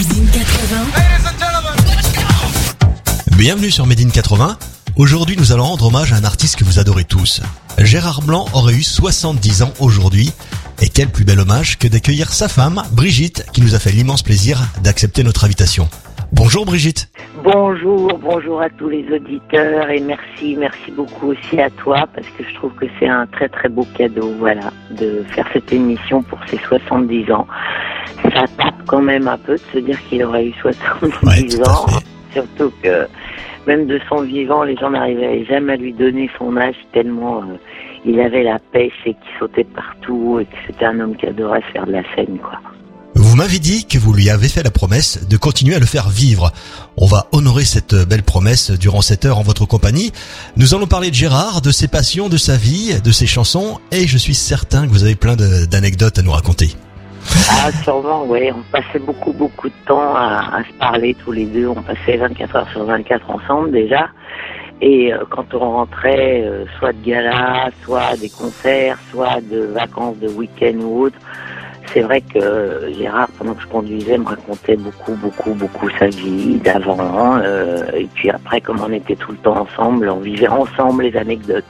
Made in 80. Bienvenue sur Made in 80. Aujourd'hui, nous allons rendre hommage à un artiste que vous adorez tous. Gérard Blanc aurait eu 70 ans aujourd'hui. Et quel plus bel hommage que d'accueillir sa femme, Brigitte, qui nous a fait l'immense plaisir d'accepter notre invitation. Bonjour Brigitte. Bonjour, bonjour à tous les auditeurs et merci, merci beaucoup aussi à toi parce que je trouve que c'est un très très beau cadeau, voilà, de faire cette émission pour ses 70 ans. Ça quand même un peu de se dire qu'il aurait eu 70 Ouais, tout à ans, surtout que même de son vivant, les gens n'arrivaient jamais à lui donner son âge tellement euh, il avait la pêche et qu'il sautait partout et que c'était un homme qui adorait faire de la scène, quoi. Vous m'avez dit que vous lui avez fait la promesse de continuer à le faire vivre. On va honorer cette belle promesse durant cette heure en votre compagnie. Nous allons parler de Gérard, de ses passions, de sa vie, de ses chansons, et je suis certain que vous avez plein d'anecdotes à nous raconter. Ah, sûrement, oui. On passait beaucoup, beaucoup de temps à, se parler tous les deux. On passait 24 heures sur 24 ensemble déjà. Et euh, quand on rentrait, euh, soit de gala, soit des concerts, soit de vacances de week-end ou autre, c'est vrai que euh, Gérard, pendant que je conduisais, me racontait beaucoup, beaucoup, beaucoup sa vie d'avant. et puis après, comme on était tout le temps ensemble, on vivait ensemble les anecdotes.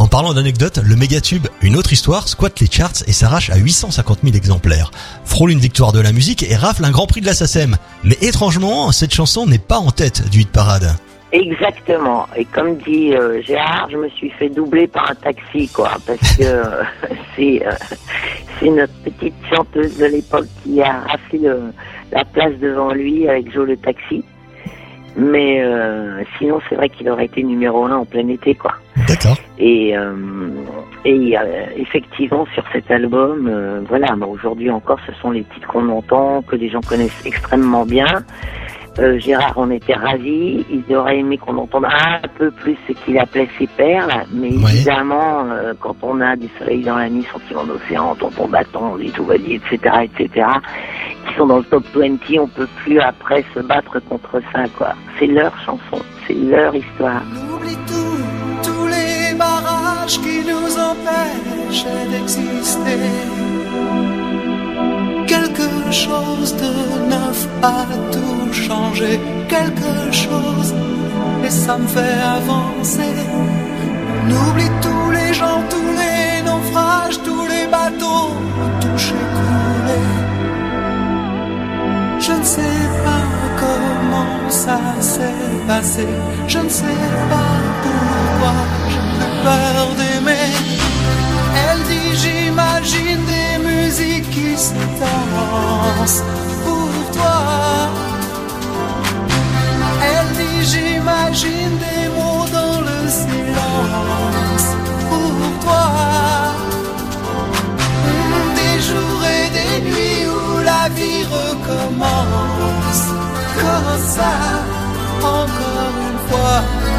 En parlant d'anecdotes, le mégatube Une autre histoire squatte les charts et s'arrache à 850 000 exemplaires. Frôle une victoire de la musique et rafle un grand prix de la SACEM. Mais étrangement, cette chanson n'est pas en tête du hit parade. Exactement. Et comme dit euh, Gérard, je me suis fait doubler par un taxi, quoi, parce que euh, c'est euh, c'est notre petite chanteuse de l'époque qui a raflé la place devant lui avec Joe le taxi. Mais euh, sinon, c'est vrai qu'il aurait été numéro un en plein été, quoi. D'accord. Et, euh, et euh, effectivement, sur cet album, euh, voilà, mais aujourd'hui encore, ce sont les titres qu'on entend, que les gens connaissent extrêmement bien. Euh, Gérard en était ravi. Il aurait aimé qu'on entende un peu plus ce qu'il appelait ses perles. Mais Ouais. évidemment, euh, quand on a du soleil dans la nuit, sentiment d'océan, tonton bâton, dit tout va dire, etc., etc., qui sont dans le top 20, on peut plus après se battre contre ça, quoi. C'est leur chanson, c'est leur histoire. On oublie tout, tous les barrages qui nous empêchent d'exister. Quelque chose de neuf a tout changé, quelque chose, et ça me fait avancer. On oublie tous les gens, tous les naufrages, tous les bateaux touchés, coulés. Je ne sais pas comment ça s'est passé. Je ne sais pas pourquoi j'ai plus peur d'aimer. Pour toi. Elle dit j'imagine des mots dans le silence pour toi. Des jours et des nuits où la vie recommence comme ça, encore une fois.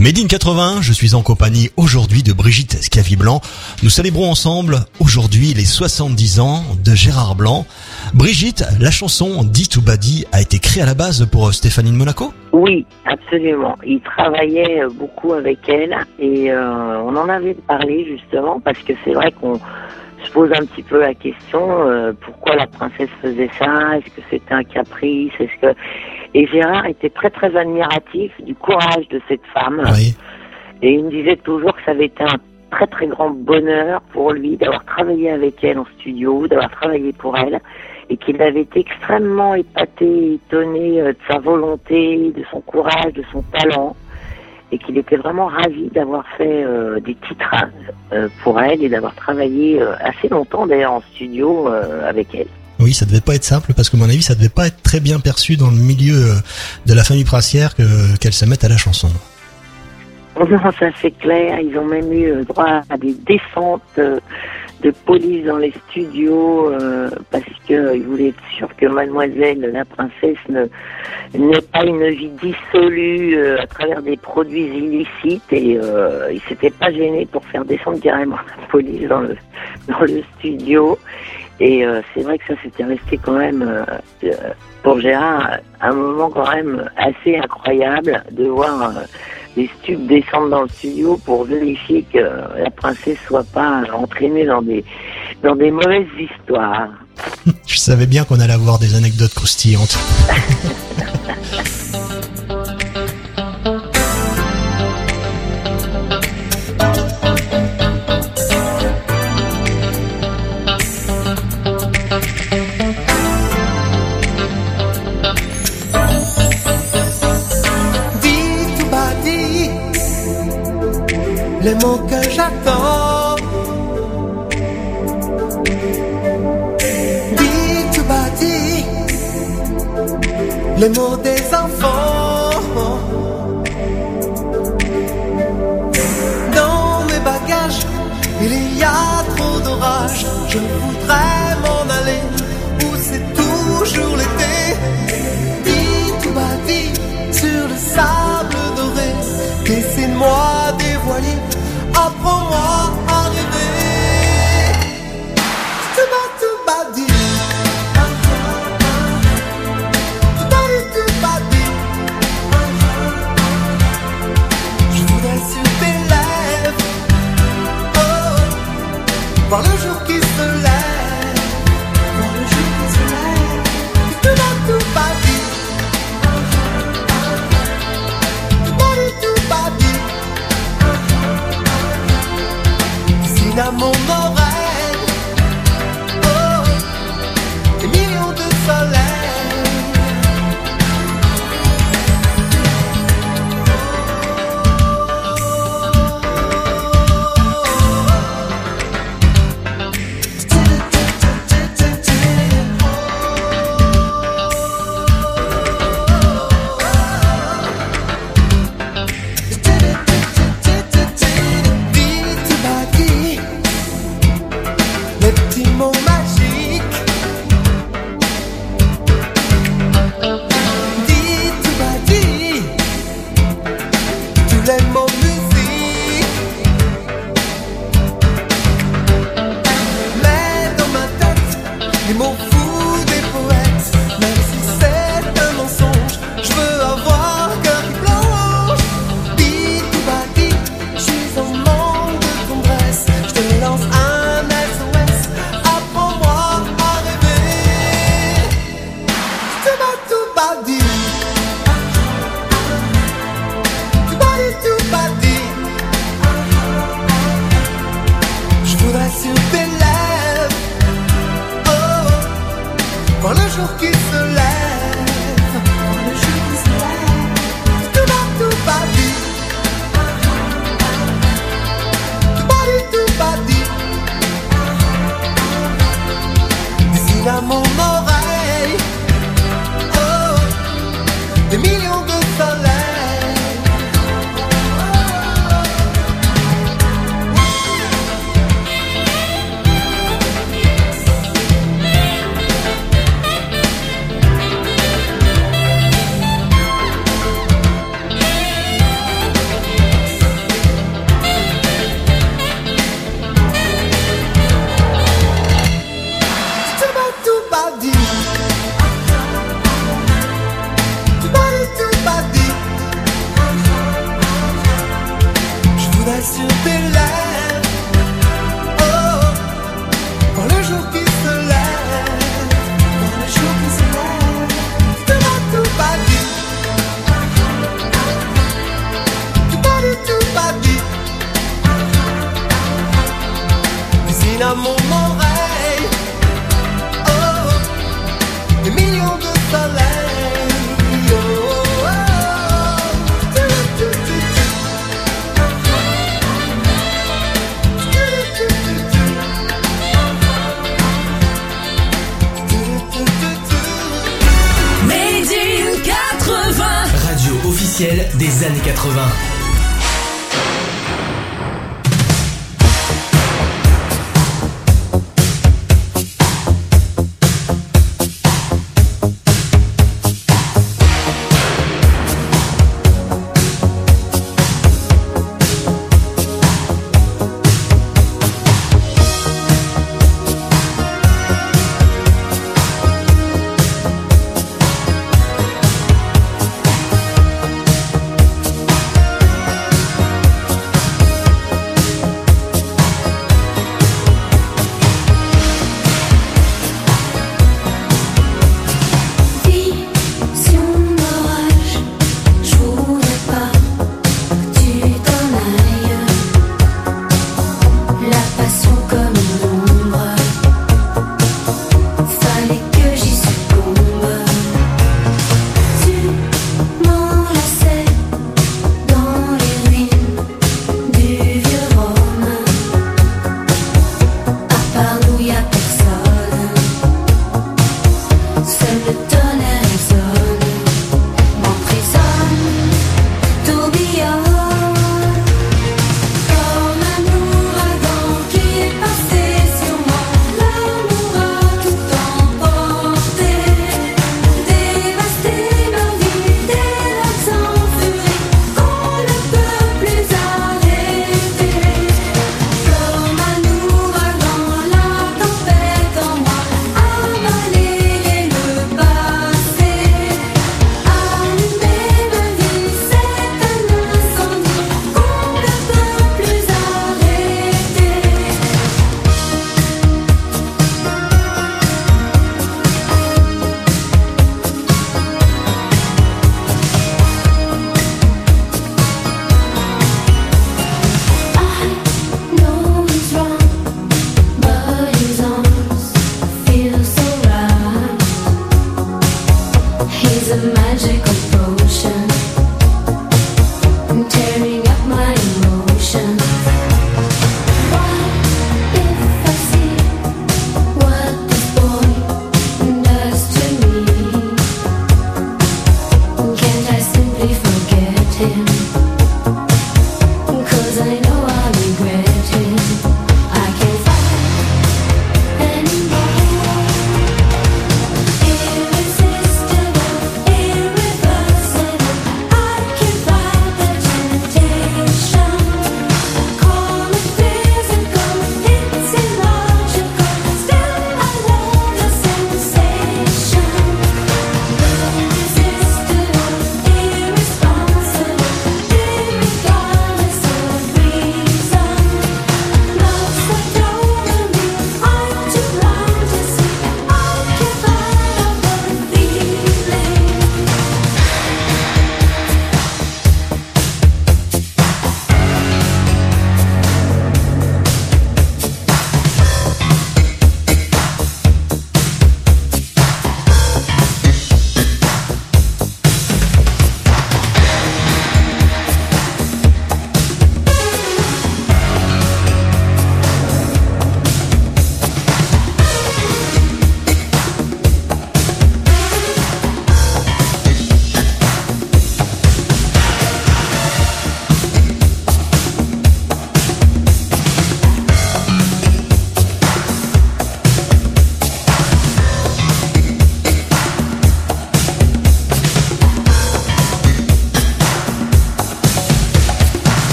Made in 80, je suis en compagnie aujourd'hui de Brigitte Scavi Blanc. Nous célébrons ensemble aujourd'hui les 70 ans de Gérard Blanc. Brigitte, la chanson Dit to Badi a été créée à la base pour Stéphanie de Monaco? Oui, absolument. Il travaillait beaucoup avec elle et euh, on en avait parlé justement parce que c'est vrai qu'on se pose un petit peu la question euh, pourquoi la princesse faisait ça? Est-ce que c'était un caprice? Est-ce que et Gérard était très très admiratif du courage de cette femme. Et il me disait toujours que ça avait été un très très grand bonheur pour lui d'avoir travaillé avec elle en studio, d'avoir travaillé pour elle, et qu'il avait été extrêmement épaté, étonné euh, de sa volonté, de son courage, de son talent, et qu'il était vraiment ravi d'avoir fait euh, des titres euh, pour elle et d'avoir travaillé assez longtemps d'ailleurs en studio avec elle. Oui, ça devait pas être simple parce que, à mon avis, ça devait pas être très bien perçu dans le milieu euh, de la famille princière qu'elle se mette à la chanson. Non, ça c'est clair. Ils ont même eu euh, droit à des descentes euh, de police dans les studios parce qu'ils voulaient être sûrs que mademoiselle, la princesse, n'ait pas une vie dissolue à travers des produits illicites et ils s'étaient pas gênés pour faire descendre carrément la police dans le, dans le studio. Et euh, c'est vrai que ça s'était resté quand même euh, euh, pour Gérard un moment quand même assez incroyable de voir les stupes descendre dans le studio pour vérifier que la princesse soit pas entraînée dans des dans des mauvaises histoires. Je savais bien qu'on allait avoir des anecdotes croustillantes. que j'attends. Dis tu bâtis les mots des enfants.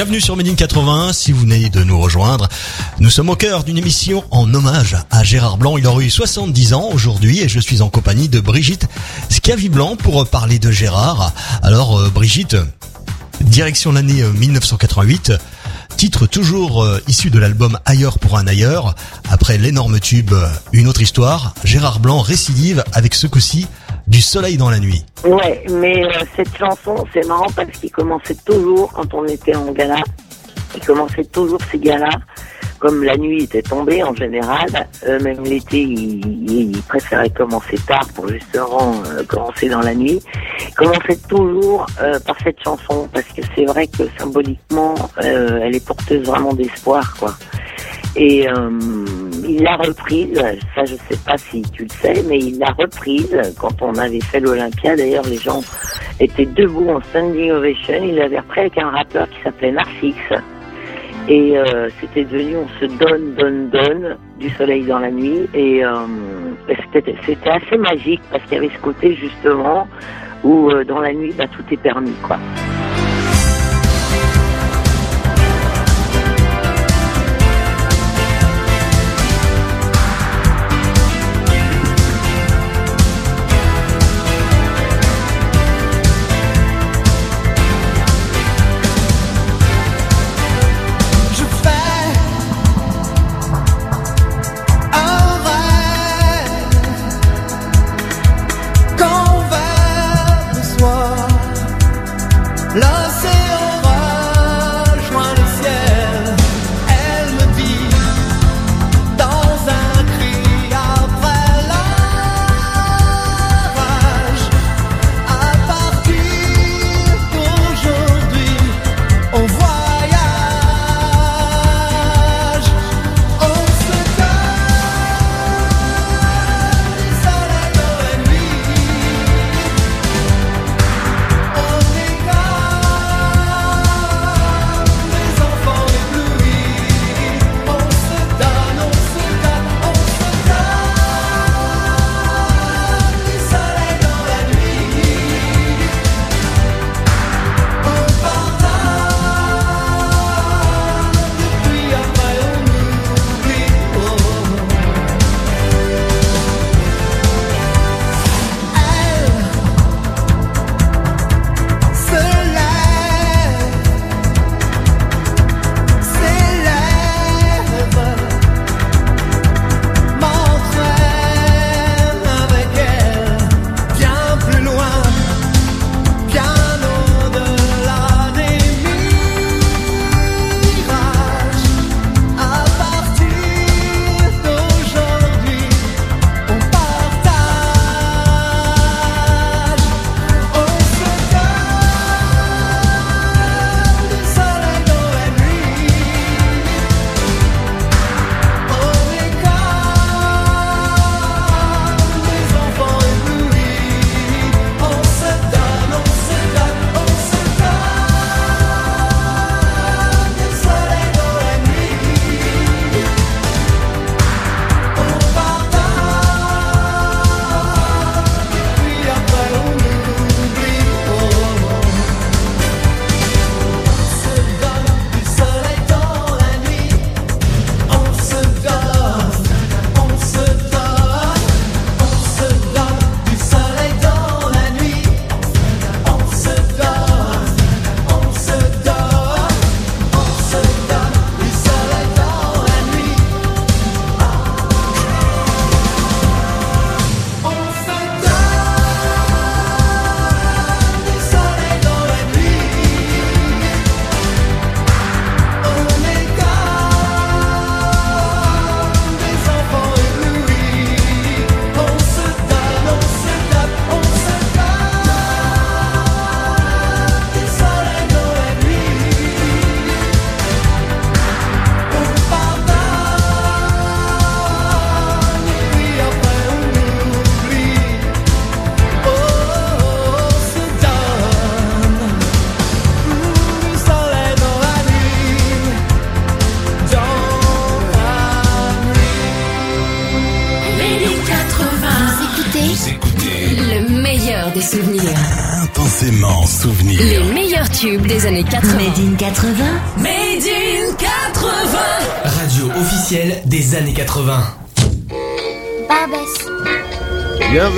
Bienvenue sur Médine 80, si vous venez de nous rejoindre. Nous sommes au cœur d'une émission en hommage à Gérard Blanc. Il aurait eu 70 ans aujourd'hui et je suis en compagnie de Brigitte Scavi-Blanc pour parler de Gérard. Alors euh, Brigitte, Direction l'année euh, 1988. Titre toujours euh, issu de l'album Ailleurs pour un ailleurs. Après l'énorme tube euh, Une autre histoire, Gérard Blanc récidive avec ce coup-ci du soleil dans la nuit. Ouais, mais euh, cette chanson, c'est marrant parce qu'il commençait toujours, quand on était en gala, il commençait toujours ces galas, comme la nuit était tombée en général, euh, même l'été, il, il- préférait commencer tard pour justement euh, commencer dans la nuit. Il commençait toujours euh, par cette chanson, parce que c'est vrai que symboliquement, euh, elle est porteuse vraiment d'espoir, quoi. Et euh, il l'a reprise, ça je sais pas si tu le sais, mais il l'a reprise quand on avait fait l'Olympia. D'ailleurs, les gens étaient debout en standing ovation. Il l'avait repris avec un rappeur qui s'appelait Narcisse. Et euh, c'était devenu On se donne, donne, donne du soleil dans la nuit. Et euh, c'était assez magique parce qu'il y avait ce côté justement où euh, dans la nuit, bah, tout est permis, quoi.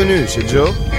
Bienvenue chez Joe.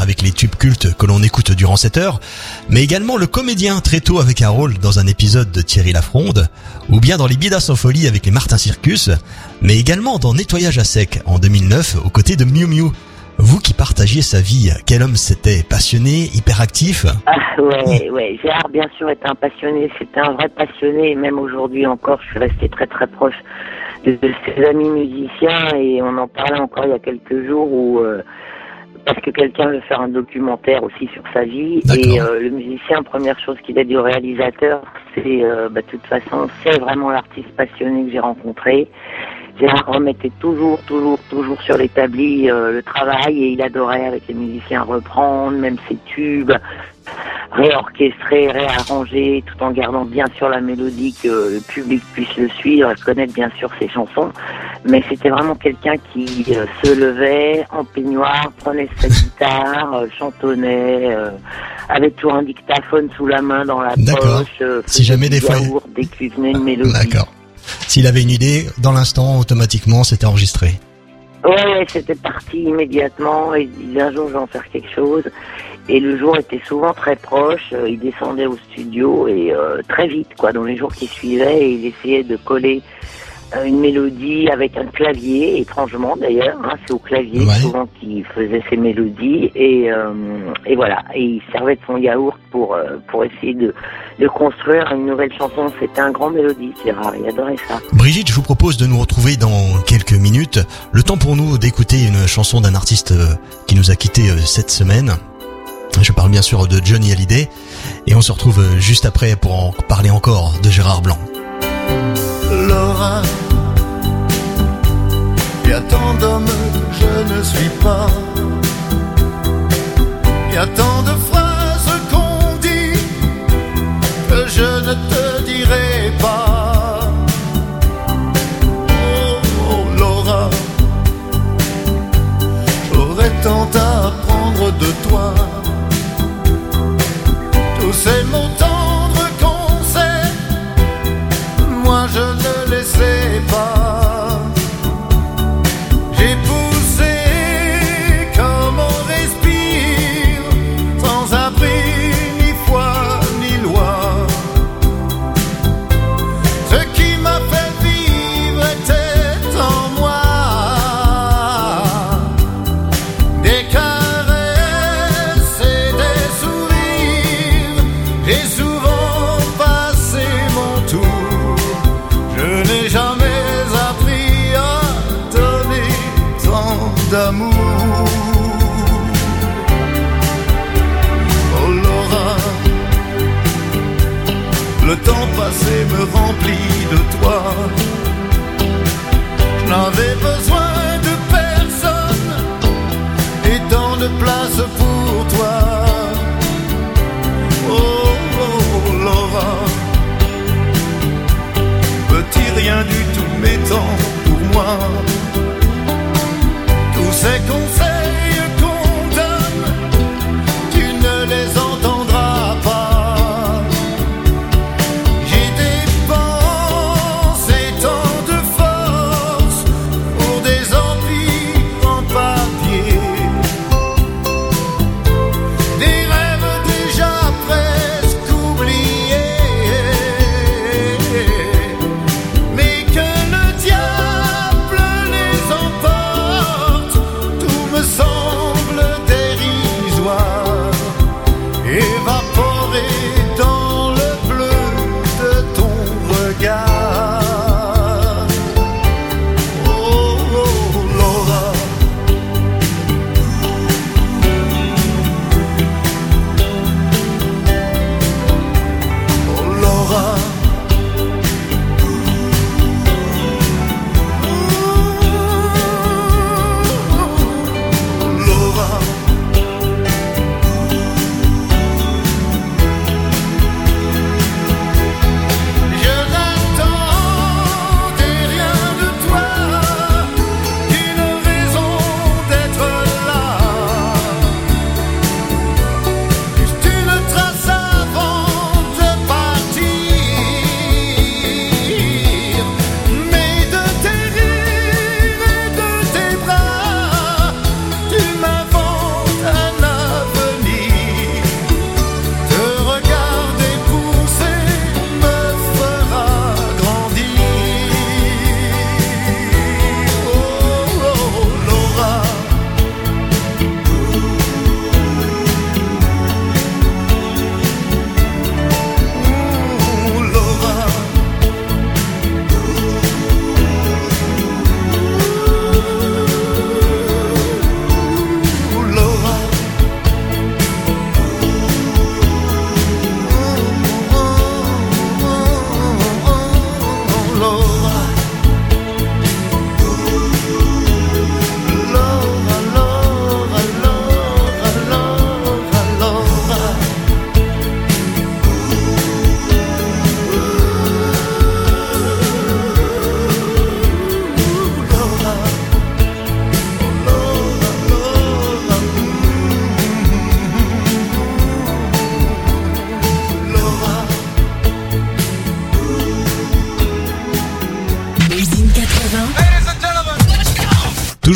Avec les tubes cultes que l'on écoute durant cette heure, mais également le comédien très tôt avec un rôle dans un épisode de Thierry Lafronde, ou bien dans les Bidas en folie avec les Martin Circus, mais également dans Nettoyage à sec en 2009 aux côtés de Miu Miu. Vous qui partagiez sa vie, quel homme c'était? Passionné, hyperactif? Ah ouais, ouais. Gérard, bien sûr, est un passionné. C'était un vrai passionné. Et même aujourd'hui encore, je suis resté très très proche de, de ses amis musiciens. Et on en parlait encore il y a quelques jours où... euh, parce que quelqu'un veut faire un documentaire aussi sur sa vie. Et euh, le musicien, première chose qu'il a dit au réalisateur, c'est, euh, bah, de toute façon, c'est vraiment l'artiste passionné que j'ai rencontré. Gérard remettait toujours, toujours, toujours sur l'établi euh, le travail et il adorait avec les musiciens reprendre, même ses tubes, réorchestrer, réarranger, tout en gardant bien sûr la mélodie que le public puisse le suivre, connaître bien sûr ses chansons. Mais c'était vraiment quelqu'un qui euh, se levait en peignoir, prenait sa guitare, euh, chantonnait, euh, avait toujours un dictaphone sous la main dans la poche. Si jamais des fois- yaourt dès que lui venait une mélodie. D'accord. S'il avait une idée, dans l'instant, automatiquement, c'était enregistré. Ouais, ouais, c'était parti immédiatement. Il disait un jour je vais en faire quelque chose. Et le jour était souvent très proche. Euh, Il descendait au studio et euh, très vite, quoi, dans les jours qui suivaient, il essayait de coller euh, une mélodie avec un clavier, étrangement d'ailleurs. Hein, C'est au clavier Ouais. souvent qu'il faisait ses mélodies. Et, euh, et voilà. Et il servait de son yaourt pour euh, pour essayer de de construire une nouvelle chanson. C'était un grand mélodie, Gérard. Il adorait ça. Brigitte, je vous propose de nous retrouver dans quelques minutes. Le temps pour nous d'écouter une chanson d'un artiste qui nous a quittés cette semaine. Je parle bien sûr de Johnny Hallyday. Et on se retrouve euh, juste après pour en parler encore de Gérard Blanc. Laura, il y a tant d'hommes que je ne suis pas. Il y a tant de phrases qu'on dit que je ne te Tous ces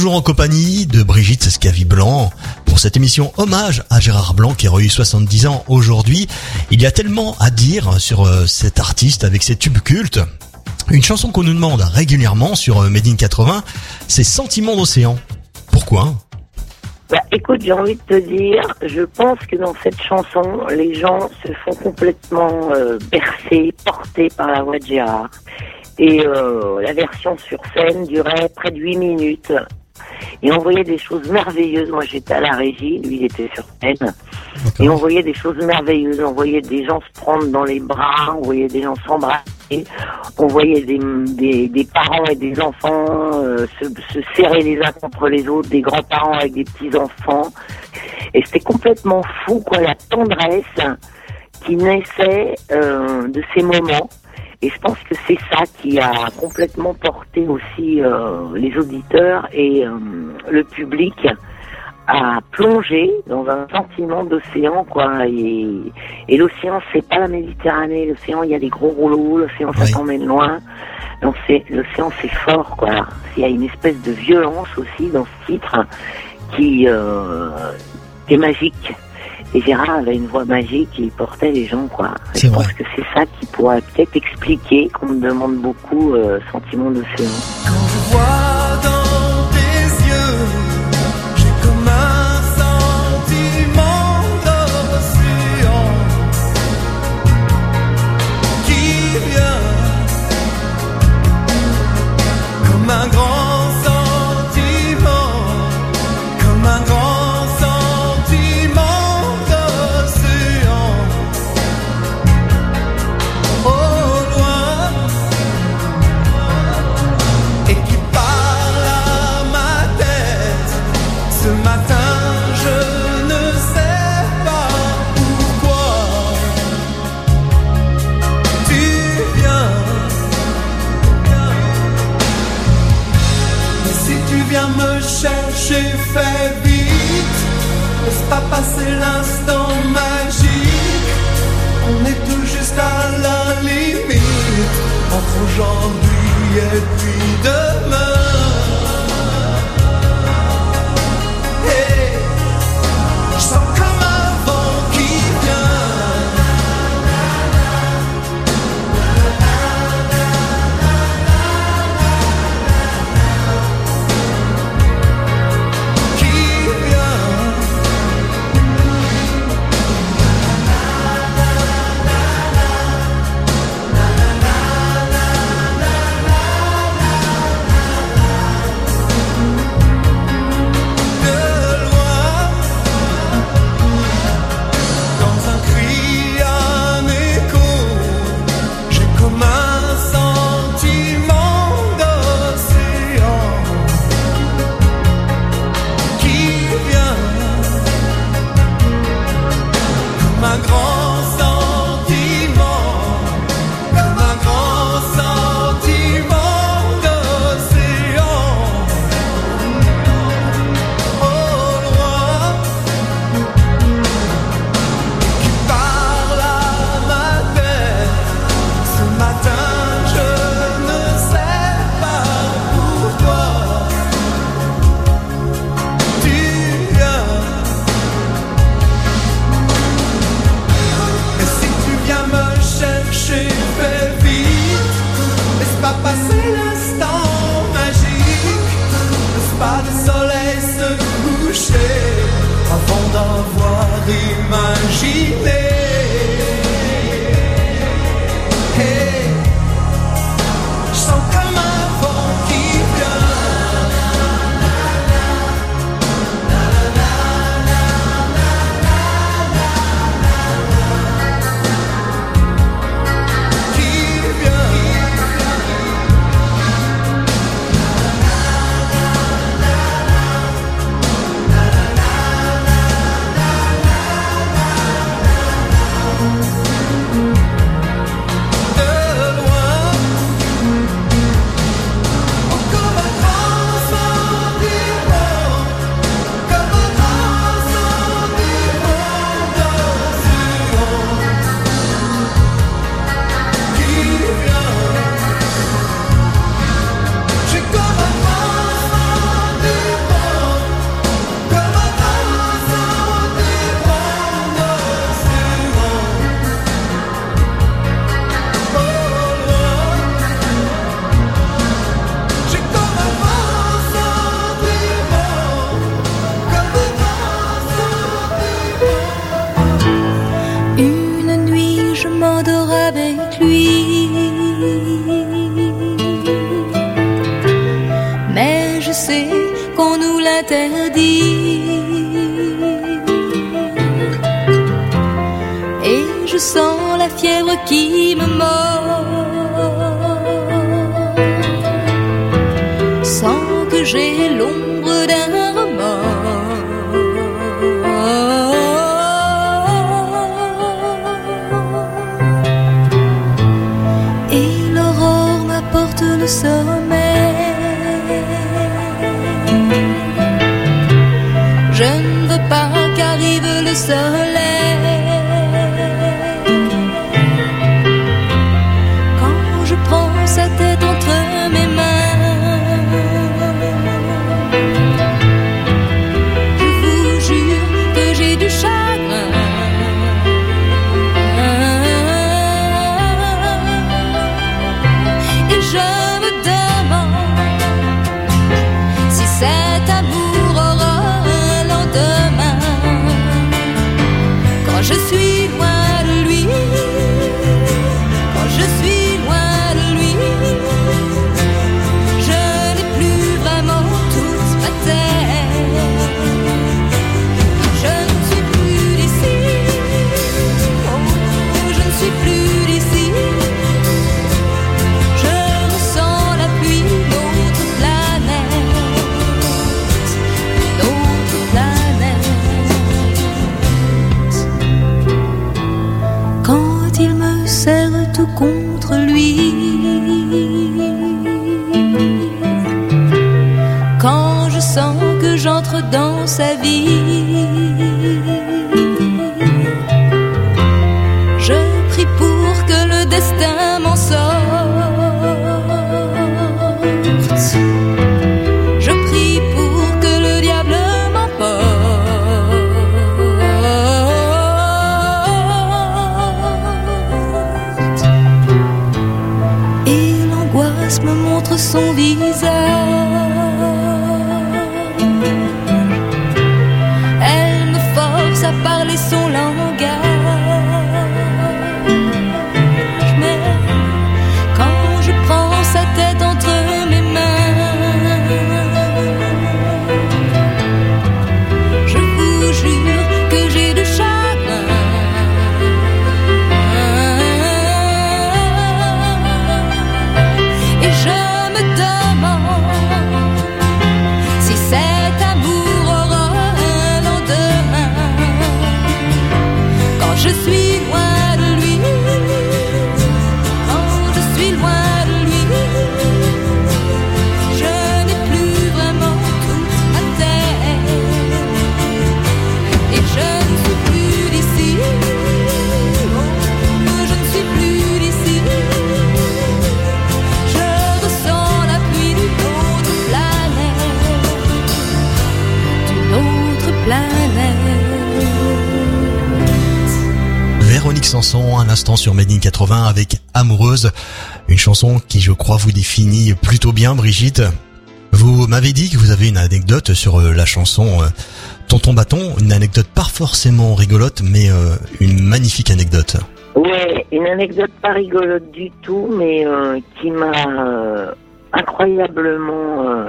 Toujours en compagnie de Brigitte Scavi-Blanc pour cette émission hommage à Gérard Blanc qui aurait eu 70 ans aujourd'hui. Il y a tellement à dire sur euh, cet artiste avec ses tubes cultes. Une chanson qu'on nous demande régulièrement sur euh, Made in 80, c'est Sentiment d'océan. Pourquoi? Bah, écoute, j'ai envie de te dire, je pense que dans cette chanson, les gens se font complètement euh, bercer, porter par la voix de Gérard. Et euh, la version sur scène durait près de 8 minutes. Et on voyait des choses merveilleuses. Moi, j'étais à la régie, lui, il était sur scène. Et on voyait des choses merveilleuses. On voyait des gens se prendre dans les bras, on voyait des gens s'embrasser, on voyait des, des, des parents et des enfants euh, se, se serrer les uns contre les autres, des grands-parents avec des petits-enfants. Et c'était complètement fou, quoi, la tendresse qui naissait euh, de ces moments. Et je pense que c'est ça qui a complètement porté aussi euh, les auditeurs et euh, le public à plonger dans un sentiment d'océan, quoi. Et, et l'océan, c'est pas la Méditerranée. L'océan, il y a des gros rouleaux. L'océan, ça Oui. t'emmène loin. Donc c'est l'océan, c'est fort, quoi. Il y a une espèce de violence aussi dans ce titre qui, euh, qui est magique. Et Gérard avait une voix magique et il portait les gens, quoi. Je pense vrai. que c'est ça qui pourrait peut-être expliquer qu'on me demande beaucoup euh, sentiment d'océan. Quand je vois dans tes yeux, j'ai comme un sentiment d'océan qui vient comme un grand l'ombre d'un remords. Et l'aurore m'apporte le sommeil. Je ne veux pas qu'arrive le soleil. Sa vie. Je prie pour que le destin m'en sorte. Je prie pour que le diable m'emporte. Et l'angoisse me montre son visage. Sanson, un instant sur Made in 80 avec Amoureuse, une chanson qui je crois vous définit plutôt bien Brigitte. Vous m'avez dit que vous avez une anecdote sur euh, la chanson euh, Tonton Bâton, une anecdote pas forcément rigolote mais euh, une magnifique anecdote. Ouais, une anecdote pas rigolote du tout, mais qui m'a incroyablement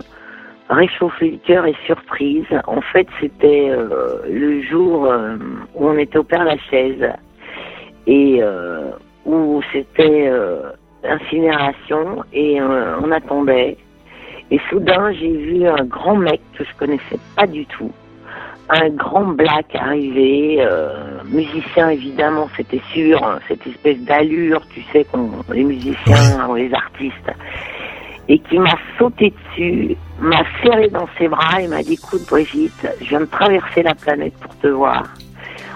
réchauffé le cœur et surprise. En fait, c'était le jour où on était au Père Lachaise et euh, où c'était euh, incinération et euh, on attendait. Et soudain, j'ai vu un grand mec que je connaissais pas du tout un grand black arrivé, euh, musicien évidemment, c'était sûr, hein, cette espèce d'allure, tu sais, qu'on les musiciens, les artistes, et qui m'a sauté dessus, m'a serré dans ses bras et m'a dit, écoute Brigitte, je viens de traverser la planète pour te voir.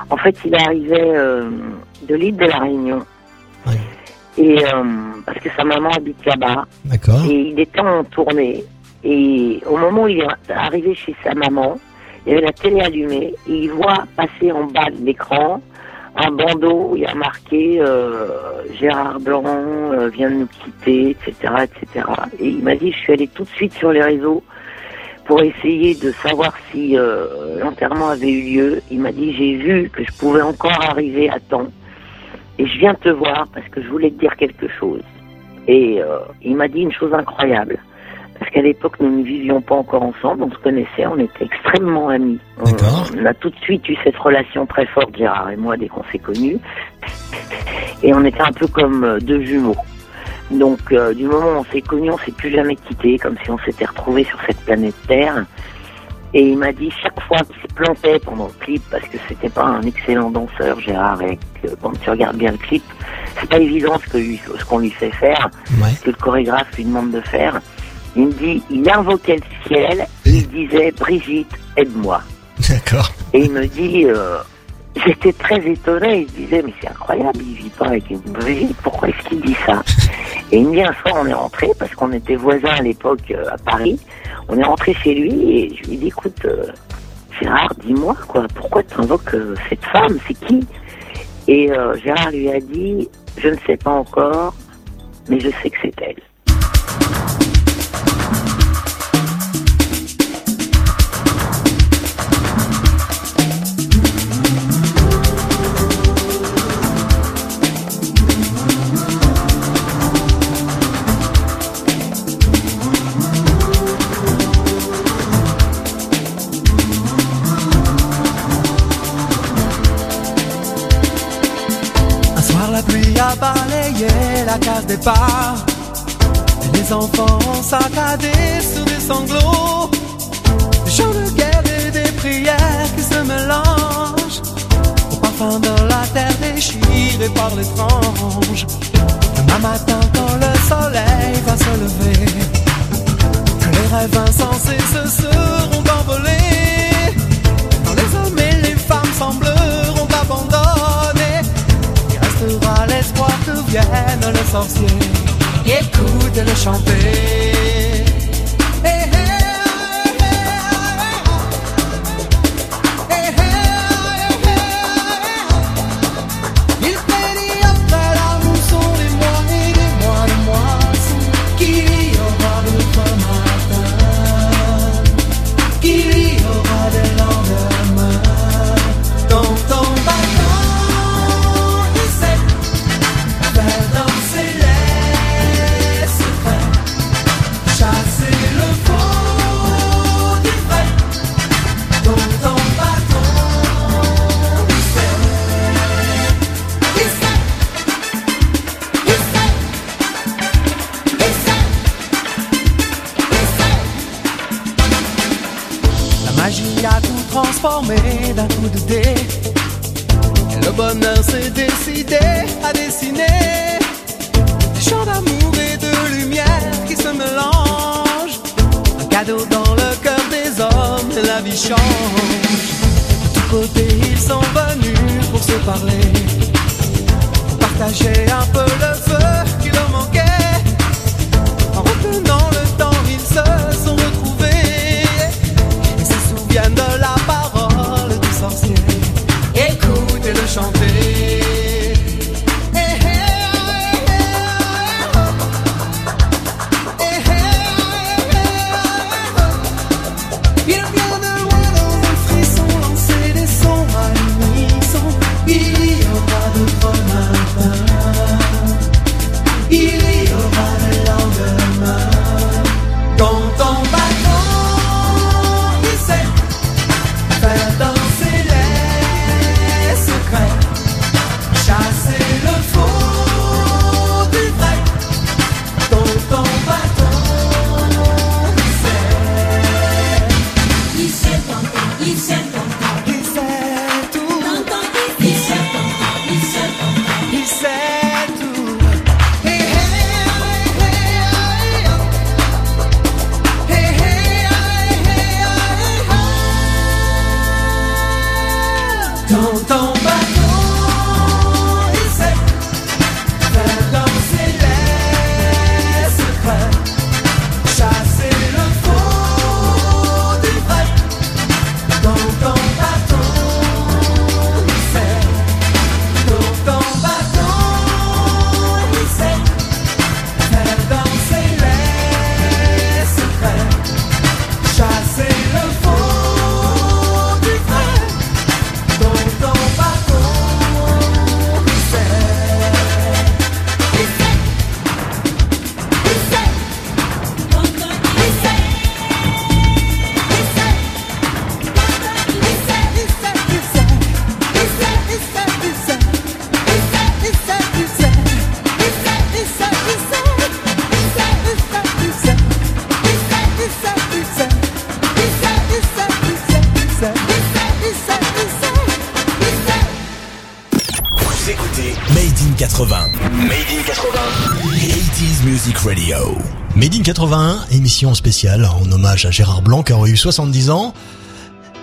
En fait, il arrivait euh, de l'île de la Réunion. Et euh, parce que sa maman habite là-bas. D'accord. Et il était en tournée. Et au moment où il est arrivé chez sa maman, il y avait la télé allumée et il voit passer en bas de l'écran un bandeau où il y a marqué euh, Gérard Blanc euh, vient de nous quitter, etc., etc. Et il m'a dit, je suis allé tout de suite sur les réseaux pour essayer de savoir si euh, l'enterrement avait eu lieu. Il m'a dit, j'ai vu que je pouvais encore arriver à temps et je viens te voir parce que je voulais te dire quelque chose. Et euh, il m'a dit une chose incroyable. parce qu'à l'époque, nous ne vivions pas encore ensemble, on se connaissait, on était extrêmement amis. On, D'accord. on a tout de suite eu cette relation très forte, Gérard et moi, dès qu'on s'est connus. Et on était un peu comme euh, deux jumeaux. Donc, euh, du moment où on s'est connus, on s'est plus jamais quittés, comme si on s'était retrouvés sur cette planète Terre. Et il m'a dit chaque fois qu'il se plantait pendant le clip, parce que c'était pas un excellent danseur, Gérard, et que quand tu regardes bien le clip, c'est pas évident ce lui- ce qu'on lui fait faire, Ouais. ce que le chorégraphe lui demande de faire. Il me dit, il invoquait le ciel, il disait, Brigitte, aide-moi. D'accord. Et il me dit, euh, j'étais très étonné, il disait, mais c'est incroyable, il vit pas avec une Brigitte, pourquoi est-ce qu'il dit ça Et il me dit, un soir, on est rentré, parce qu'on était voisins à l'époque euh, à Paris, on est rentré chez lui, et je lui ai dit, écoute, euh, Gérard, dis-moi, quoi, pourquoi tu invoques euh, cette femme, c'est qui? Et euh, Gérard lui a dit, je ne sais pas encore, mais je sais que c'est elle. La case départ. Et les enfants ont saccadé sous des sanglots. Des chants de guerre et des prières qui se mélangent. Au parfum de la terre déchirée par l'étrange. Demain matin, quand le soleil va se lever, les rêves insensés se seront envolés. Vienne le sorcier. Écoutez-le chanter. Magie a tout transformé d'un coup de dé. Le bonheur s'est décidé à dessiner des champs d'amour et de lumière qui se mélangent. Un cadeau dans le cœur des hommes et la vie change. De tous côtés, ils sont venus pour se parler, partager un peu le feu souviennent de la parole du sorcier. Écoutez-le chanter. Émission spéciale en hommage à Gérard Blanc qui aurait eu 70 ans.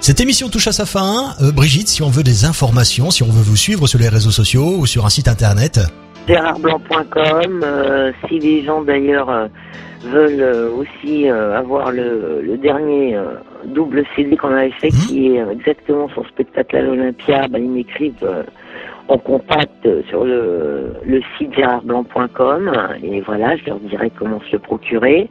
Cette émission touche à sa fin. Euh, Brigitte, si on veut des informations, si on veut vous suivre sur les réseaux sociaux ou sur un site internet, gérardblanc.com. euh, si les gens d'ailleurs euh, veulent euh, aussi euh, avoir le, le dernier euh, double CD qu'on avait fait, qui est exactement son spectacle à l'Olympia, ben, ils m'écrivent en contact sur le, le site gérardblanc.com et voilà, je leur dirai comment se le procurer.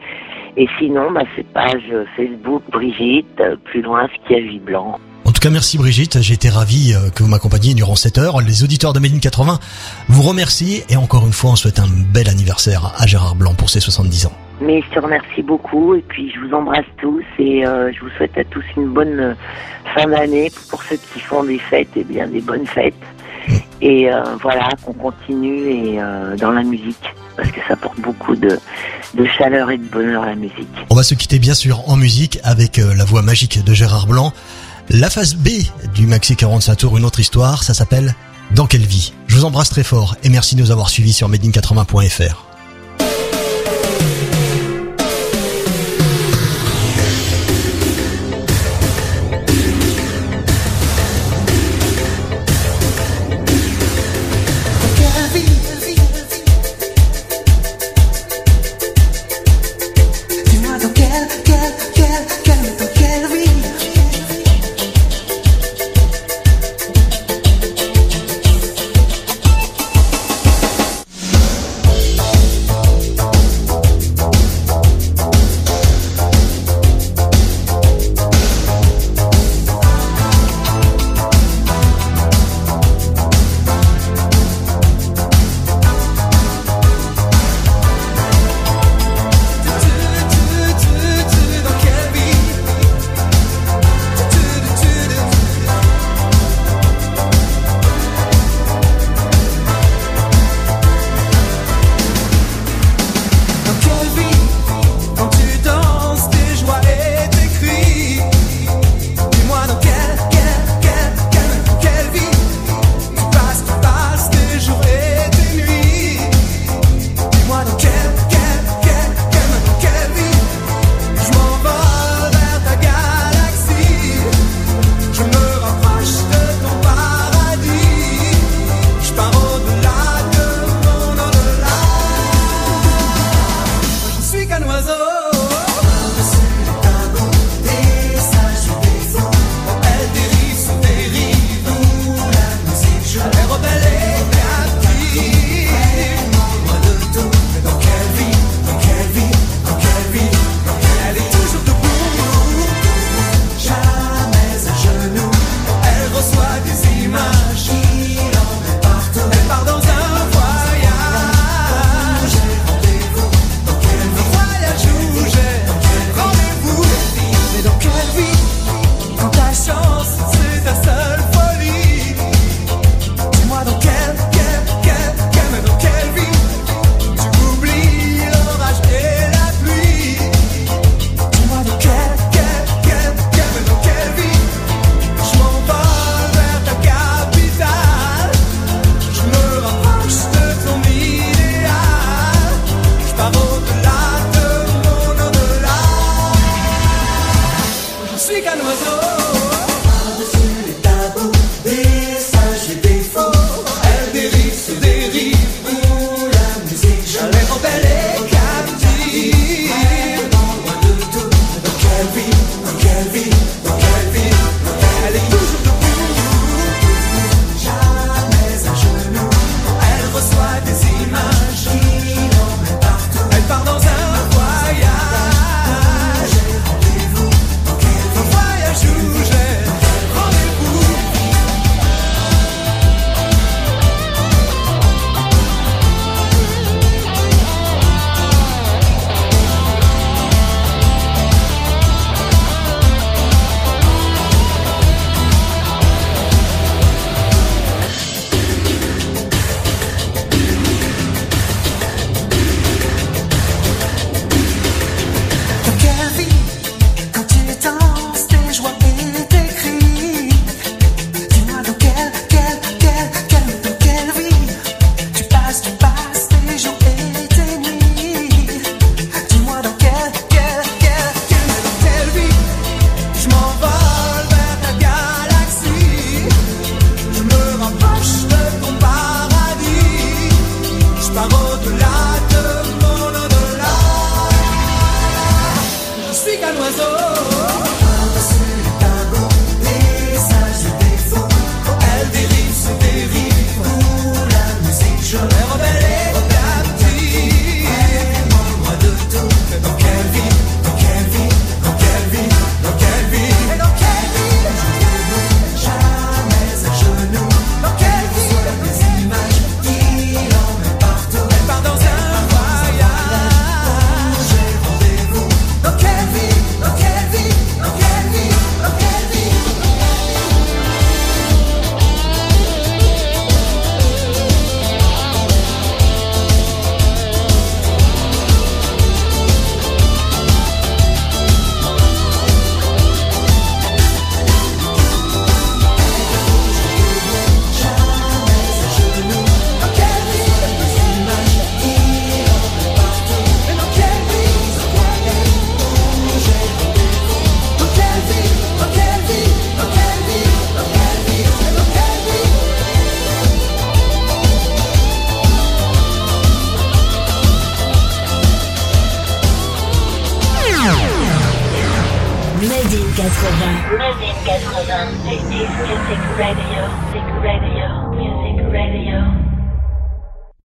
Et sinon, bah, c'est page Facebook Brigitte, euh, plus loin vie blanc. En tout cas, merci Brigitte. J'ai été ravi euh, que vous m'accompagniez durant cette heure. Les auditeurs de Made in 80 vous remercient et encore une fois, on souhaite un bel anniversaire à Gérard Blanc pour ses 70 ans. Mais je te remercie beaucoup et puis je vous embrasse tous et euh, je vous souhaite à tous une bonne fin d'année. Pour ceux qui font des fêtes, et bien des bonnes fêtes. Et euh, voilà, qu'on continue et euh, dans la musique parce que ça apporte beaucoup de, de chaleur et de bonheur à la musique. On va se quitter bien sûr en musique avec euh, la voix magique de Gérard Blanc. La phase B du Maxi 45 Tour, une autre histoire, ça s'appelle Dans quelle vie? Je vous embrasse très fort et merci de nous avoir suivis sur madein80.fr.